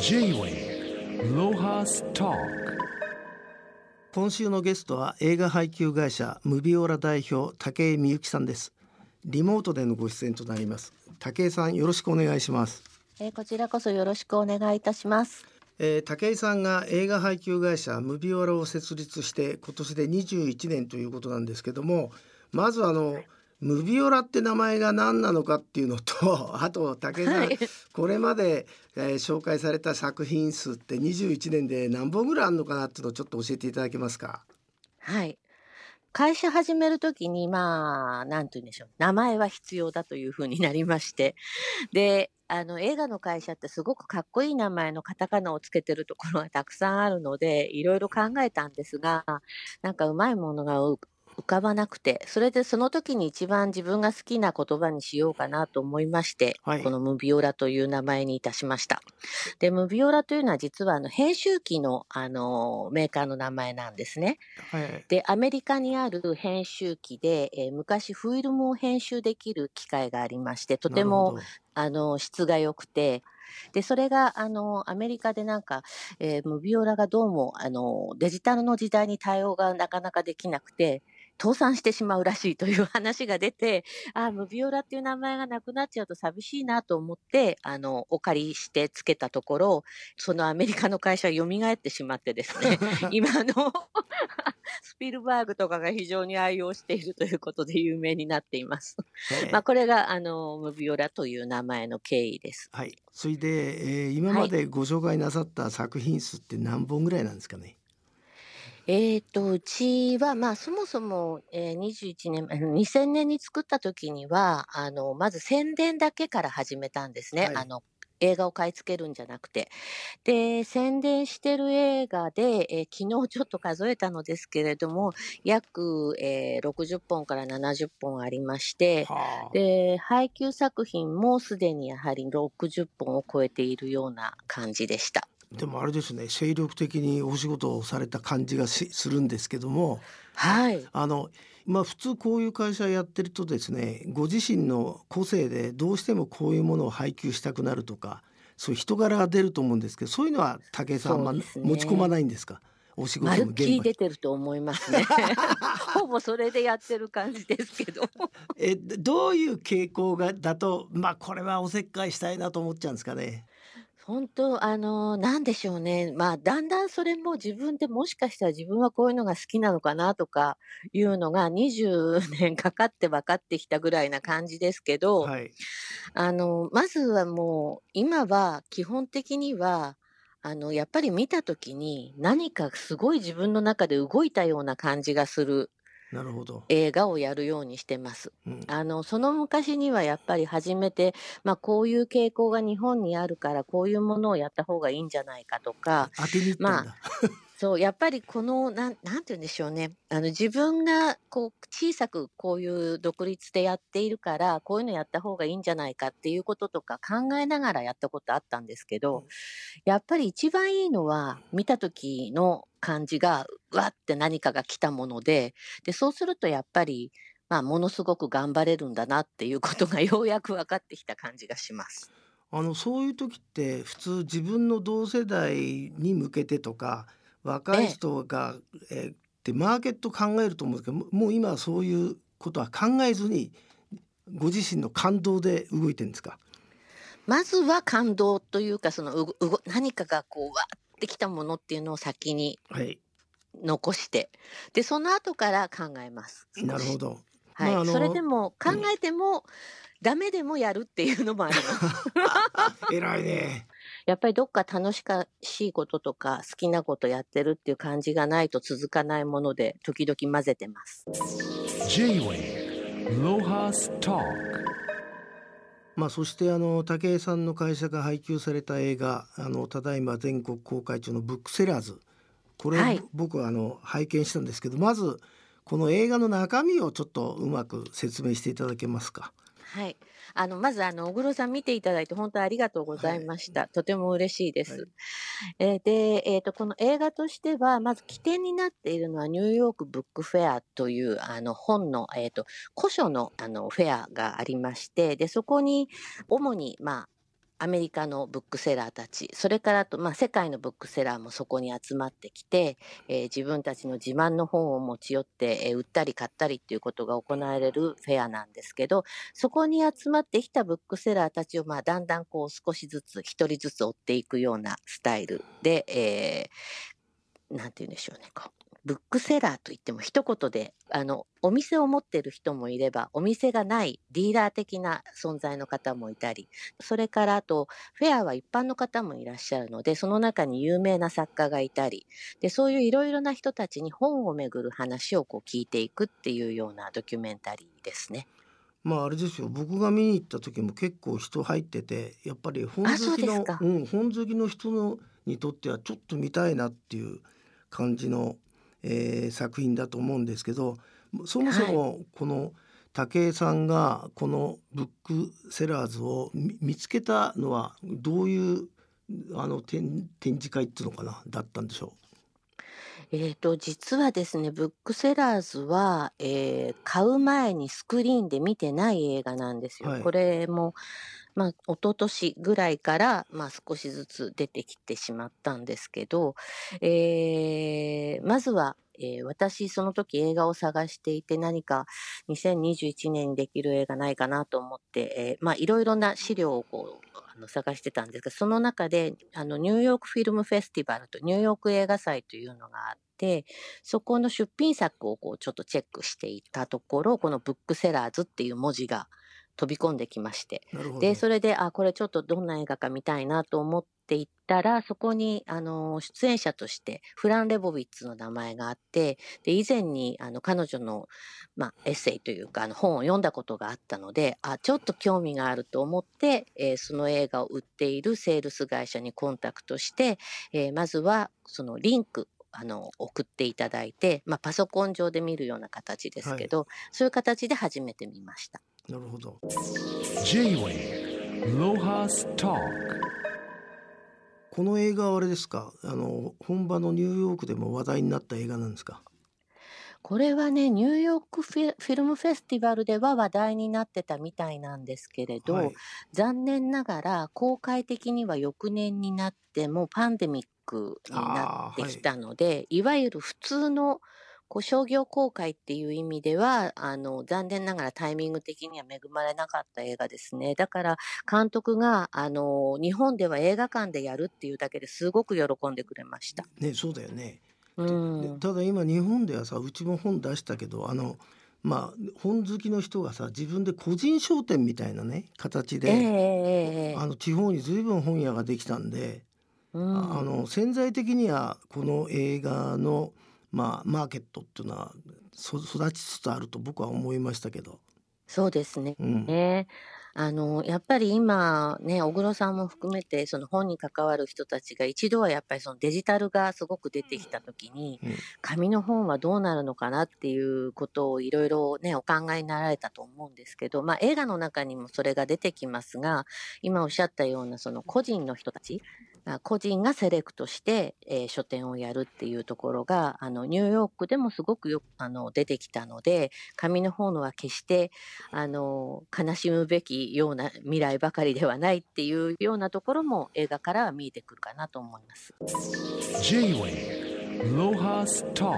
J-Way ロハスタ今週のゲストは映画配給会社ムビオラ代表武井美幸さんです。リモートでのご出演となります。武井さんよろしくお願いします、えーこちらこそよろしくお願いいたします。えー、武井さんが映画配給会社ムビオラを設立して今年で21年ということなんですけどもまずあのムビオラって名前が何なのかっていうのと あと武井さん、はいこれまで、えー紹介された作品数って21年で何本ぐらいあるのかなっていうのをちょっと教えていただけますか？はい。会社始めるときに、まあ、なんて言うんでしょう。名前は必要だというふうになりまして。で、あの、映画の会社ってすごくかっこいい名前のカタカナをつけてるところがたくさんあるので、いろいろ考えたんですが、なんかうまいものがう浮かばなくて、それでその時に一番自分が好きな言葉にしようかなと思いまして、はいこのムビオラという名前にいたしました。で、ムビオラというのは実はあの編集機のあのメーカーの名前なんですね。はいで、アメリカにある編集機で、えー昔フィルムを編集できる機械がありまして、とてもあの質が良くて、で、それが、あの、アメリカでなんか、えームビオラがどうも、あの、デジタルの時代に対応がなかなかできなくて、倒産してしまうらしいという話が出て、あ、ムビオラっていう名前がなくなっちゃうと寂しいなと思って、あの、お借りしてつけたところ、そのアメリカの会社が蘇ってしまってですね、今の スピルバーグとかが非常に愛用しているということで有名になっています。まあ、これが、あの、ムビオラという名前の経緯です。はい、それで、えー今までご紹介なさった作品数って何本ぐらいなんですかね？えっ、と、うちは、まあ、そもそも、えー21年、あの2000年に作った時には、あの、まず宣伝だけから始めたんですね。はいあの、映画を買い付けるんじゃなくて。で、宣伝してる映画で、えー昨日ちょっと数えたのですけれども、約、えー60本から70本ありまして、はあ、で、配給作品もすでにやはり60本を超えているような感じでした。でもあれですね精力的にお仕事をされた感じがしするんですけどもはい。あのまあ普通こういう会社やってるとですねご自身の個性でどうしてもこういうものを配給したくなるとかそういう人柄が出ると思うんですけどそういうのは武井さんは、ね持ち込まないんですか？お仕事の現場に出てると思いますね。ほぼそれでやってる感じですけど。えどういう傾向がだとまあこれはおせっかいしたいなと思っちゃうんですかね？本当、あの、なんでしょうね。まあ、だんだんそれも自分でもしかしたら自分はこういうのが好きなのかなとかいうのが20年かかって分かってきたぐらいな感じですけど、はい。あの、まずはもう、今は基本的には、あの、やっぱり見たときに何かすごい自分の中で動いたような感じがするなるほど。映画をやるようにしてます。うん、あの、その昔にはやっぱり初めて、まあこういう傾向が日本にあるからこういうものをやった方がいいんじゃないかとか、当てに行ったんだ。そう、やっぱりこの、なん、なんて言うんでしょうね。あの、自分がこう小さくこういう独立でやっているから、こういうのやった方がいいんじゃないかっていうこととか考えながらやったことあったんですけど、やっぱり一番いいのは見た時の感じが、うわって何かが来たもので、で、そうするとやっぱり、まあ、ものすごく頑張れるんだなっていうことがようやく分かってきた感じがします。あのそういう時って普通自分の同世代に向けてとか若い人が、えーってマーケット考えると思うんですけどももう今はそういうことは考えずにご自身の感動で動いてるんですか？まずは感動というか、そのうご何かがこう、わーってきたものっていうのを先にはい残して、で、その後から考えます。なるほ。どはい。まあそれでも考えても、ダメでもやるっていうのもあります。偉いねやっぱりどっか楽しかしいこととか好きなことやってるっていう感じがないと続かないもので時々混ぜてます。J-Way ロハスタまあそしてあの武井さんの会社が配給された映画あのただいま全国公開中のブックセラーズ。これ、はい。僕はあの拝見したんですけどまずこの映画の中身をちょっとうまく説明していただけますか？はい。あの、まず、あの、小黒さん見ていただいて本当ありがとうございました。とても嬉しいです。はいえーで、えっ、と、この映画としては、まず起点になっているのはニューヨークブックフェアという、あの、本の、えっ、と、古書の、あの、フェアがありまして、で、そこに、主に、まあ、アメリカのブックセラーたち、それからと、まあ、世界のブックセラーもそこに集まってきて、えー自分たちの自慢の本を持ち寄って、えー売ったり買ったりっていうことが行われるフェアなんですけど、そこに集まってきたブックセラーたちを、まあ、だんだんこう少しずつ、一人ずつ追っていくようなスタイルで、えーなんて言うんでしょうね、こう。ブックセラーといっても一言で、あの、お店を持ってる人もいれば、お店がないディーラー的な存在の方もいたり、それからあと、フェアは一般の方もいらっしゃるので、その中に有名な作家がいたり、で、そういういろいろな人たちに本をめぐる話をこう聞いていくっていうようなドキュメンタリーですね。まああれですよ僕が見に行った時も結構人入っててやっぱり本好きのううん、本好きの人のにとってはちょっと見たいなっていう感じの、えー作品だと思うんですけどそもそもこの武井さんがこのブックセラーズを見見つけたのはどういうあの展展示会っていうのかなだったんでしょえーと、実はですね、ブックセラーズは、えー買う前にスクリーンで見てない映画なんですよ。はいこれも、まあ、一昨年ぐらいから、まあ、少しずつ出てきてしまったんですけど、えーまずは、えー私、その時映画を探していて、何か2021年にできる映画ないかなと思って、えーまあ、いろいろな資料をこう、あの探してたんですが、その中で、あの、ニューヨークフィルムフェスティバルとニューヨーク映画祭というのがあって、そこの出品作をこう、ちょっとチェックしていたところ、このブックセラーズっていう文字が飛び込んできまして、で、それで、あ、これちょっとどんな映画か見たいなと思っていったら、そこに、あの、出演者として、フラン・レボビッツの名前があって、で、以前に、あの、彼女の、まあ、エッセイというか、あの、本を読んだことがあったので、あ、ちょっと興味があると思って、えーその映画を売っているセールス会社にコンタクトして、えーまずは、そのリンク、あの、送っていただいて、まあ、パソコン上で見るような形ですけど、そういう形で初めて見ました。なるほど。J-Way Lohas Talk. この映画はあれですか？あの本場のニューヨークでも話題になった映画なんですか？これはね、ニューヨークフィフィルムフェスティバルでは話題になってたみたいなんですけれど、はい。残念ながら公開的には翌年になってもうパンデミックになってきたので、い、わゆる普通のこう商業公開っていう意味ではあの残念ながらタイミング的には恵まれなかった映画ですね。だから監督があの日本では映画館でやるっていうだけですごく喜んでくれました。ねそうだよねうんでただ今日本ではさうちも本出したけどあのまあ本好きの人がさ自分で個人商店みたいなね形で、ええええええあの地方に随分本屋ができたんで、うんあの潜在的にはこの映画の、まあ、マーケットっていうのはそ育ちつつあると僕は思いましたけど、そうですね。うんね。あの、やっぱり今ね、小黒さんも含めて、その本に関わる人たちが一度はやっぱりそのデジタルがすごく出てきたときに、うん紙の本はどうなるのかなっていうことをいろいろね、お考えになられたと思うんですけど、まあ映画の中にもそれが出てきますが、今おっしゃったようなその個人の人たち、あ個人がセレクトして、えー書店をやるっていうところが、あの、ニューヨークでもすごくよあの出てきたので、紙の方のは決してあの悲しむべきような未来ばかりではないっていうようなところも映画からは見えてくるかなと思います。J-Way Lohas Talk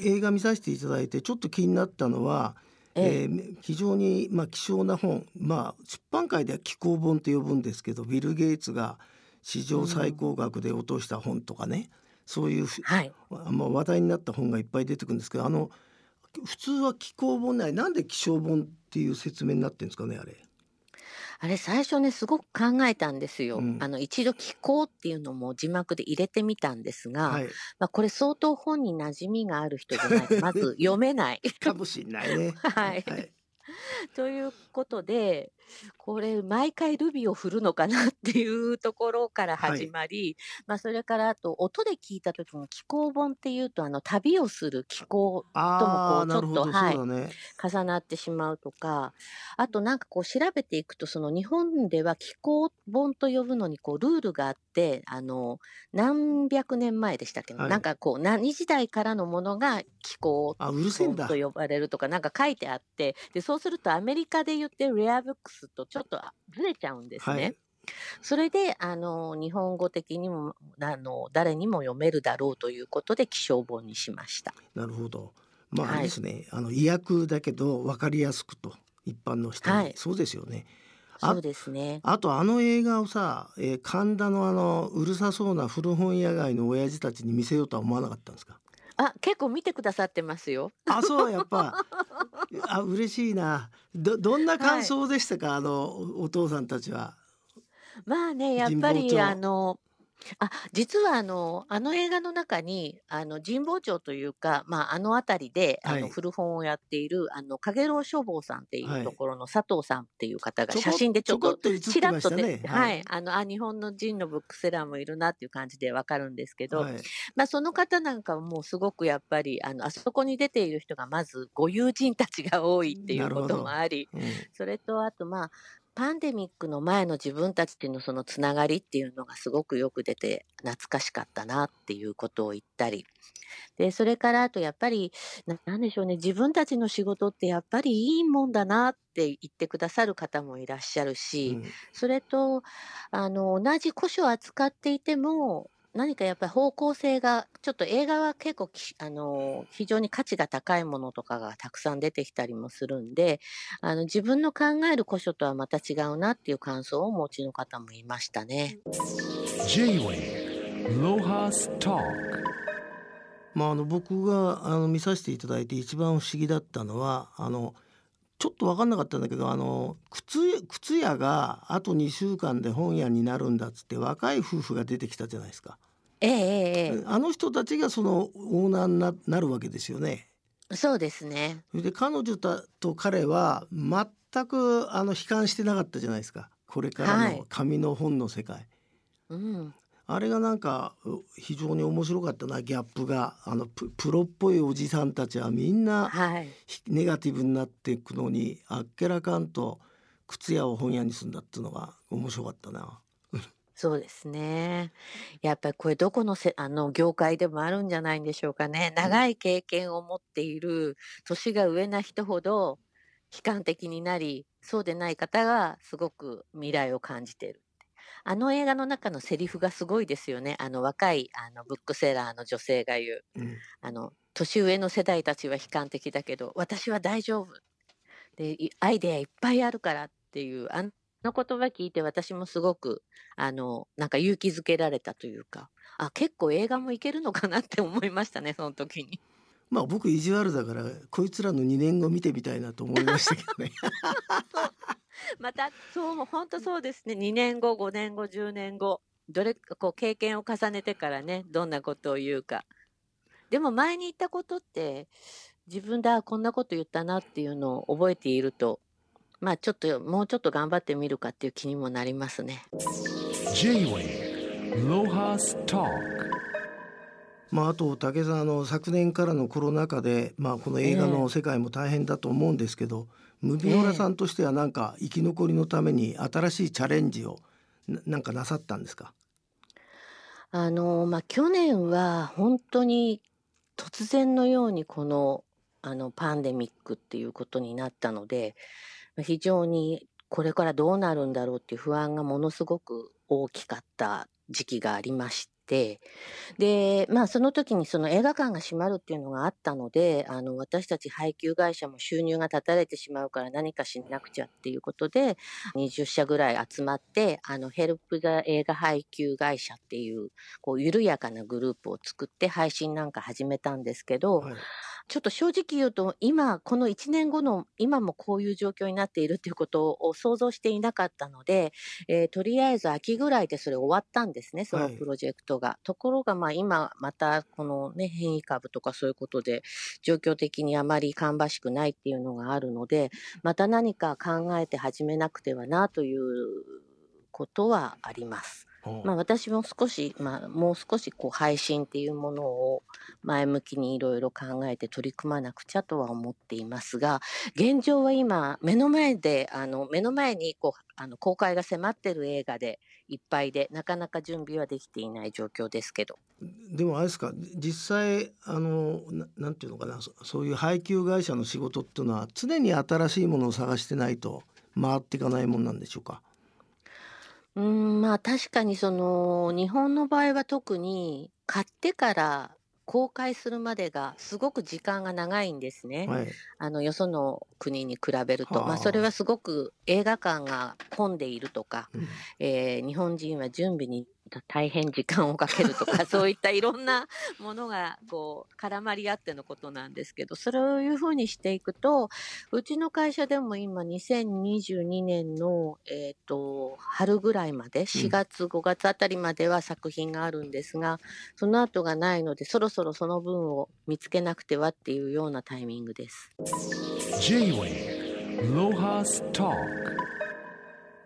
映画見させていただいてちょっと気になったのは、えええー非常に、まあ、希少な本、まあ、出版界では紀行本って呼ぶんですけどビル・ゲイツが史上最高額で落とした本とかね、そういうふはい。まあ、話題になった本がいっぱい出てくるんですけどあの普通は紀行本ないなんで希少本っていう説明になってるんですかねあれ。あれ最初ねすごく考えたんですよ。うんあの一度聞こうっていうのも字幕で入れてみたんですが、はい、まあ、これ相当本に馴染みがある人じゃないとまず読めない。かもしれないね。はいということでこれ毎回ルビを振るのかな？っていうところから始まり、まあ、それからあと音で聞いた時に気候本っていうとあの旅をする気候ああなるほど、ちょっとはい。重なってしまうとかあとなんかこう調べていくとその日本では気候本と呼ぶのにこうルールがあってあの何百年前でしたっけ、はいなんかこう何時代からのものが気候と。呼ばれるとかなんか書いてあってでそうするとアメリカで言ってるレアブックスすとちょっとずれちゃうんですね。はいそれであの日本語的にもあの誰にも読めるだろうということで気象本にしました。なるほど。まあ、はいあれですね。あの意訳だけど分かりやすくと一般の人に、はいそうですよね。あそうですね。あとあの映画をさ、えー神田のあのうるさそうな古本屋街の親父たちに見せようとは思わなかったんですか？あ結構見てくださってますよ。あ、そうやっぱ。あ、嬉しいな。どどんな感想でしたか、あのおお父さんたちは。まあねやっぱりあのあ実はあのあの映画の中にあの神保町というか、まあ、あの辺りであはい。の古本をやっているあの影楼書房さんっていはい。うところの佐藤さんっていう方がちょこ写真でちょっとちょこっと映ってちらっとましたね。で、はい、あのあ日本のジンのブックセラーもいるなっていう感じでわかるんですけど、はい。まあ、その方なんかはもうすごくやっぱりあのあそこに出ている人がまずご友人たちが多いっていうこともありうん。それとあとまあパンデミックの前の自分たちのそのつながりっていうのがすごくよく出て懐かしかったなっていうことを言ったり。でそれからあとやっぱりななんでしょうね自分たちの仕事ってやっぱりいいもんだなって言ってくださる方もいらっしゃるし、うん。それとあの同じ古書を扱っていても何かやっぱり方向性がちょっと映画は結構きあの非常に価値が高いものとかがたくさん出てきたりもするんであの自分の考える古書とはまた違うなっていう感想をお持ちの方もいましたね。まあ、あの僕があの見させていただいて一番不思議だったのはあのちょっと分かんなかったんだけどあの靴靴屋があと2週間で本屋になるんだっつって若い夫婦が出てきたじゃないですか。えええええあの人たちがそのオーナーにななるわけですよね。えそうですね。で彼女たと彼は全くあの悲観してなかったじゃないですかこれからはいの紙の本の世界。うん、あれがなんかう非常に面白かったなギャップがあのププロっぽいおじさんたちはみんなはい。ひネガティブになっていくのにあっけらかんと靴屋を本屋にするんだっていうのが面白かったな。そうですね。やっぱりこれどこのせあの業界でもあるんじゃないんでしょうかね。長い経験を持っている年が上な人ほど悲観的になり、そうでない方がすごく未来を感じている。あの映画の中のセリフがすごいですよね。あの若いあのブックセラーの女性が言う。うんあの年上の世代たちは悲観的だけど私は大丈夫でいアイデアいっぱいあるからっていうあの言葉聞いて私もすごくあのなんか勇気づけられたというかあ結構映画もいけるのかなって思いましたねその時に。まあ僕意地悪だからこいつらの2年後見てみたいなと思いましたけどね。またそう本当そうですね2年後5年後10年後どれこう経験を重ねてからねどんなことを言うかでも前に言ったことって自分であこんなこと言ったなっていうのを覚えているとまあちょっともうちょっと頑張ってみるかっていう気にもなりますね。J-Way Lohas Talk まあ、あと武さんあの昨年からのコロナ禍で、まあ、この映画の世界も大変だと思うんですけど、ムビオラさんとしてはなんか生き残りのために新しいチャレンジをななんかなさったんですか？あのまあ去年は本当に突然のようにこのあのパンデミックっていうことになったのでまあ非常にこれからどうなるんだろうっていう不安がものすごく大きかった時期がありましてでまあその時にその映画館が閉まるっていうのがあったのであの私たち配給会社も収入が断たれてしまうから何かしなくちゃっていうことで20社ぐらい集まってあのヘルプ・ザ・映画配給会社っていうこう緩やかなグループを作って配信なんか始めたんですけど、はい。ちょっと正直言うと今この1年後の今もこういう状況になっているということを想像していなかったので、えーとりあえず秋ぐらいでそれ終わったんですねそのはい。プロジェクトが。ところがまあ今またこのね変異株とかそういうことで状況的にあまり芳しくないっていうのがあるのでまた何か考えて始めなくてはなということはあります。まあ、私も少し、まあ、もう少しこう配信っていうものを前向きにいろいろ考えて取り組まなくちゃとは思っていますが現状は今目の前であの目の前にこうあの公開が迫ってる映画でいっぱいでなかなか準備はできていない状況ですけど。でもあれですか実際あのななんていうのかなそそういう配給会社の仕事っていうのは常に新しいものを探してないと回っていかないもんなんでしょうか？うーん、まあ、確かにその、日本の場合は特に買ってから公開するまでがすごく時間が長いんですね。はい。あの、よその国に比べると。まあ、それははすごく映画館が混んでいるとか、うんえー日本人は準備に 大変時間をかけるとか、そういったいろんなものがこう絡まり合ってのことなんですけど、それをいうふうにしていくと、うちの会社でも今2022年の、えっ、と、春ぐらいまで、4月、5月あたりまでは作品があるんですが、その後がないので、そろそろその分を見つけなくてはっていうようなタイミングです。J-Way Lohas Talk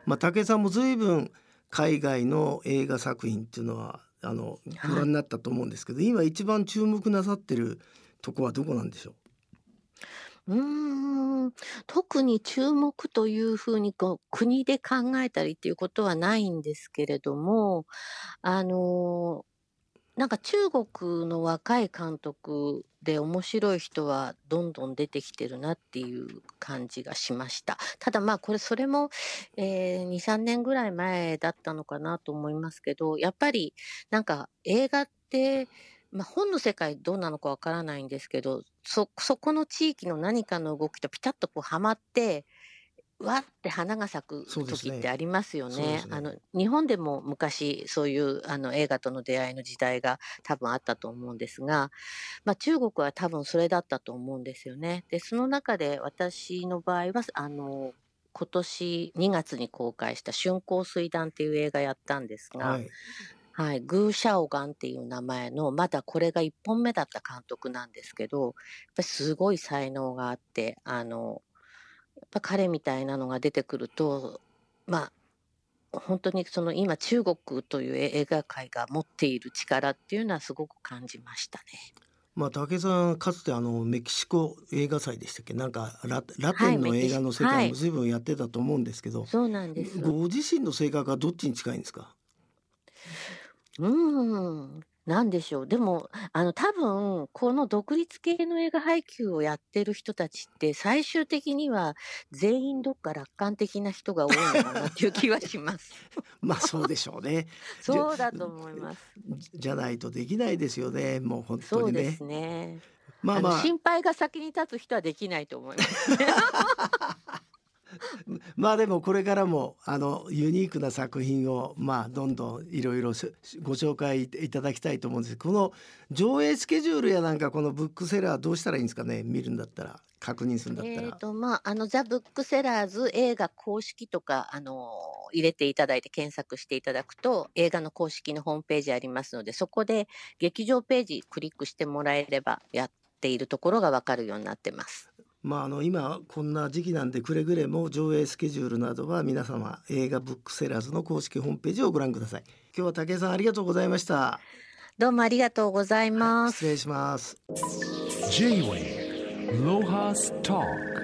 まあ武井さんも随分海外の映画作品っていうのはあのはい。ご覧になったと思うんですけど、今一番注目なさってるとこはどこなんでしょう？ーん、特に注目というふうにこう国で考えたりっていうことはないんですけれども、あのなんか中国の若い監督で面白い人はどんどん出てきてるなっていう感じがしました。ただまあこれそれも、えー2、3年ぐらい前だったのかなと思いますけど、やっぱりなんか映画って、まあ、本の世界どうなのかわからないんですけど、そ、そこの地域の何かの動きとピタッとこうはまって、わって花が咲く時ってありますよね。そうですねあの、日本でも昔そういうあの映画との出会いの時代が多分あったと思うんですが、まあ中国は多分それだったと思うんですよね。で、その中で私の場合は、あの、今年2月に公開した春光水団っていう映画やったんですう。が、はい。はい、グー・シャオガンっていう名前の、まだこれが1本目だった監督なんですけど、やっぱりすごい才能があって、あの、やっぱ彼みたいなのが出てくると、まあ、本当にその今中国という映画界が持っている力っていうのはすごく感じましたね。まあ武井さんかつてあのメキシコ映画祭でしたっけ？なんかララテンのはい映画の世界も随分やってたと思うんですけど、そうなんです。ご自身の性格はどっちに近いんですか？うーん、なんでしょう。でも、あの、多分、この独立系の映画配給をやってる人たちって、最終的には全員どっか楽観的な人が多いのかなっていう気はします。まあそうでしょうねそうだと思います。じゃないとできないですよねもう本当にねそうですね。まあまああの心配が先に立つ人はできないと思います。まあでもこれからもあのユニークな作品をまあどんどんいろいろご紹介いただきたいと思うんですこの上映スケジュールやなんかこのブックセラーどうしたらいいんですかね？見るんだったら確認するんだったらえ。っと、まあ、あの、ザ・ブックセラーズ映画公式とか、あの、入れていただいて検索していただくと、映画の公式のホームページありますので、そこで劇場ページクリックしてもらえれば、やっているところがわかるようになってます。まあ、あの今こんな時期なんでくれぐれも上映スケジュールなどは皆様映画ブックセラーズの公式ホームページをご覧ください。今日は武井さんありがとうございました。どうもありがとうございます。失礼します。J-Way Lohas Talk